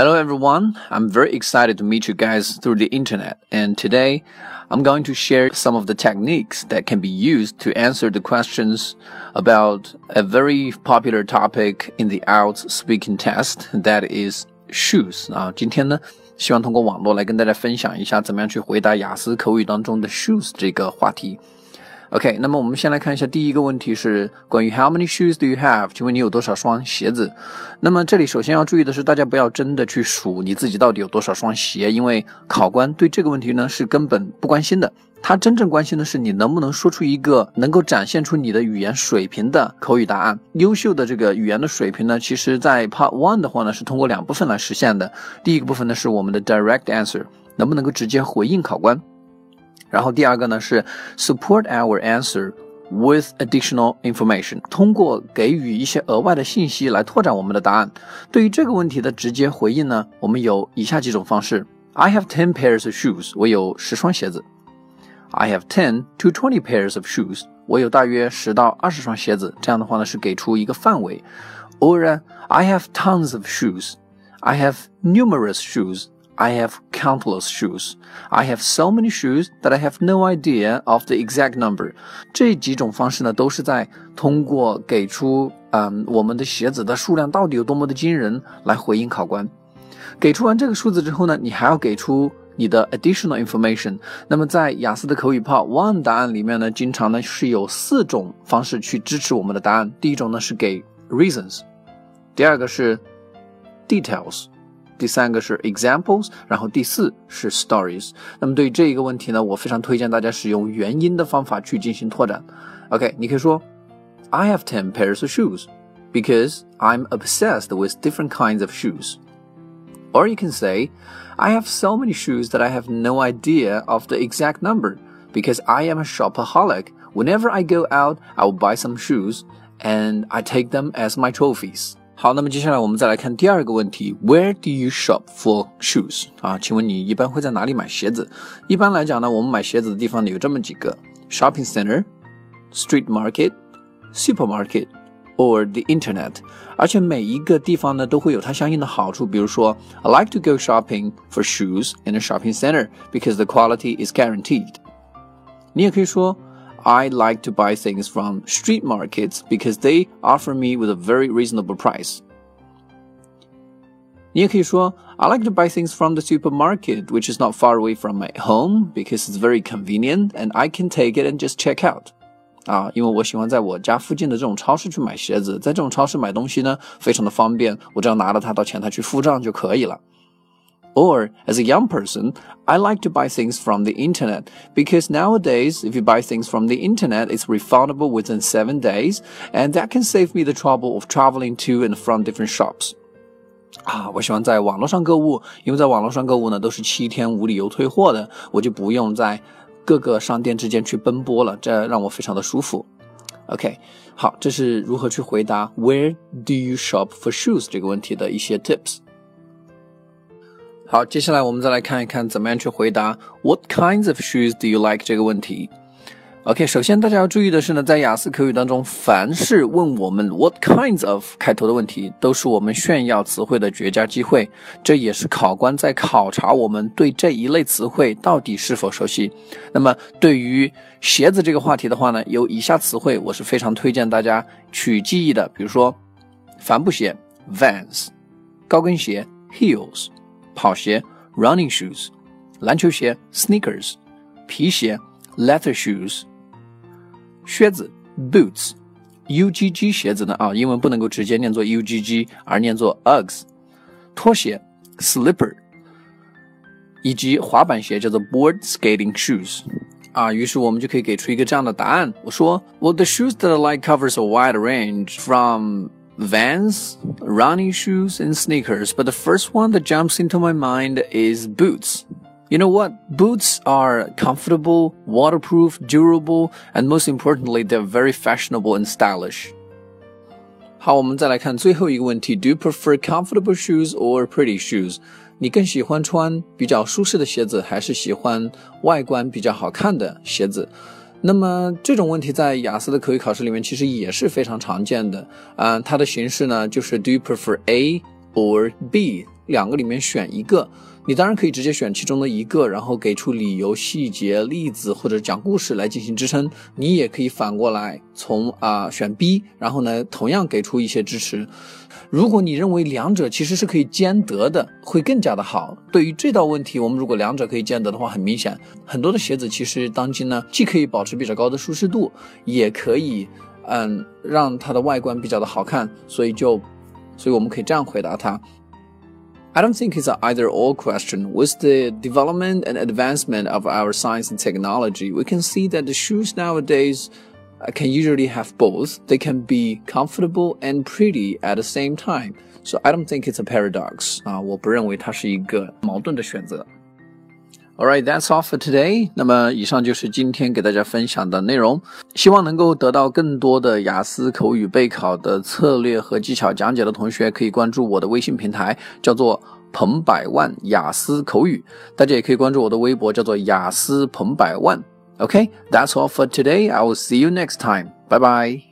Hello everyone, I'm very excited to meet you guys through the internet and today I'm going to share some of the techniques that can be used to answer the questions about a very popular topic in the IELTS speaking test that is shoes 啊，今天呢，希望通过网络来跟大家分享一下怎么样去回答雅思口语当中的 shoes 这个话题。 OK，那么我们先来看一下第一个问题是关于 How many shoes do you have？请问你有多少双鞋子？那么这里首先要注意的是，大家不要真的去数你自己到底有多少双鞋，因为考官对这个问题呢是根本不关心的。他真正关心的是你能不能说出一个能够展现出你的语言水平的口语答案。优秀的这个语言的水平呢，其实在 Part One 的话呢是通过两部分来实现的。第一个部分呢是我们的 Direct Answer，能不能够直接回应考官？然后第二个呢是 support our answer with additional information，通过给予一些额外的信息来拓展我们的答案。对于这个问题的直接回应呢，我们有以下几种方式：I have ten pairs of shoes，我有十双鞋子；I have ten to twenty pairs of shoes，我有大约十到二十双鞋子。这样的话呢是给出一个范围。Or I have tons of shoes，I have numerous shoes。I have countless shoes. I have so many shoes that I have no idea of the exact number. 这几种方式呢，都是在通过给出嗯我们的鞋子的数量到底有多么的惊人来回应考官。给出完这个数字之后呢，你还要给出你的 additional information。那么在雅思的口语炮 one 答案里面呢，经常呢是有四种方式去支持我们的答案。第一种呢是给 reasons，第二个是 details。第三个是 examples，然后第四是 stories。那么对于这一个问题呢，我非常推荐大家使用原因的方法去进行拓展。OK，你可以说 I have ten pairs of shoes because I'm obsessed with different kinds of shoes. Or you can say I have so many shoes that I have no idea of the exact number because I am a shopaholic. Whenever I go out, I will buy some shoes and I take them as my trophies. 好，那么接下来我们再来看第二个问题：Where do you shop for shoes？啊，请问你一般会在哪里买鞋子？一般来讲呢，我们买鞋子的地方呢有这么几个：shopping center、street market、supermarket or the internet。而且每一个地方呢都会有它相应的好处，比如说，I like to go shopping for shoes in a shopping center because the quality is guaranteed。你也可以说。 I like to buy things from street markets because they offer me with a very reasonable price. 你也可以说 I like to buy things from the supermarket, which is not far away from my home because it's very convenient and I can take it and just check out. 啊，因为我喜欢在我家附近的这种超市去买鞋子，在这种超市买东西呢，非常的方便，我只要拿了它到前台去付账就可以了。 or, as a young person, I like to buy things from the internet because nowadays, if you buy things from the internet, it's refundable within seven days, and that can save me the trouble of traveling to and from different shops. 啊，我喜欢在网络上购物，因为在网络上购物呢都是七天无理由退货的，我就不用在各个商店之间去奔波了，这让我非常的舒服。OK，好，这是如何去回答 Where do you shop for shoes 这个问题的一些 tips。 好，接下来我们再来看一看怎么样去回答 What kinds of shoes do you like 这个问题。OK，首先大家要注意的是呢，在雅思口语当中，凡是问我们 What kinds of 开头的问题，都是我们炫耀词汇的绝佳机会。这也是考官在考察我们对这一类词汇到底是否熟悉。那么对于鞋子这个话题的话呢，有以下词汇我是非常推荐大家去记忆的，比如说帆布鞋 Vans，高跟鞋 Heels。跑鞋 running shoes，篮球鞋 sneakers，皮鞋 leather shoes，靴子 boots，UGG 鞋子呢啊，英文不能够直接念作 UGG，而念作 Uggs，拖鞋 slipper，以及滑板鞋叫做 board skating shoes。啊，于是我们就可以给出一个这样的答案。我说，Well, the shoes that I like covers a wide range from Vans, running shoes, and sneakers, but the first one that jumps into my mind is boots. You know what? Boots are comfortable, waterproof, durable, and most importantly, they're very fashionable and stylish. 好，我们再来看最后一个问题：Do you prefer comfortable shoes or pretty shoes？你更喜欢穿比较舒适的鞋子，还是喜欢外观比较好看的鞋子？ 那么这种问题在雅思的口语考试里面其实也是非常常见的啊。它的形式呢就是 Do you prefer A or B？两个里面选一个。你当然可以直接选其中的一个，然后给出理由、细节、例子或者讲故事来进行支撑。你也可以反过来从啊选 B，然后呢同样给出一些支持。如果你认为两者其实是可以兼得的，会更加的好。对于这道问题，我们如果两者可以兼得的话，很明显，很多的鞋子其实当今呢，既可以保持比较高的舒适度，也可以嗯让它的外观比较的好看。所以就，所以我们可以这样回答它。I don't think it's either or question. With the development and advancement of our science and technology, we can see that the shoes nowadays I can usually have both. They can be comfortable and pretty at the same time. So I don't think it's a paradox. 啊，我不认为它是一个矛盾的选择。All right, that's all for today. 那么以上就是今天给大家分享的内容，希望能够得到更多的雅思口语备考的策略和技巧讲解的同学，可以关注我的微信平台，叫做彭百万雅思口语。大家也可以关注我的微博，叫做雅思彭百万。Okay, that's all for today. I will see you next time. Bye bye.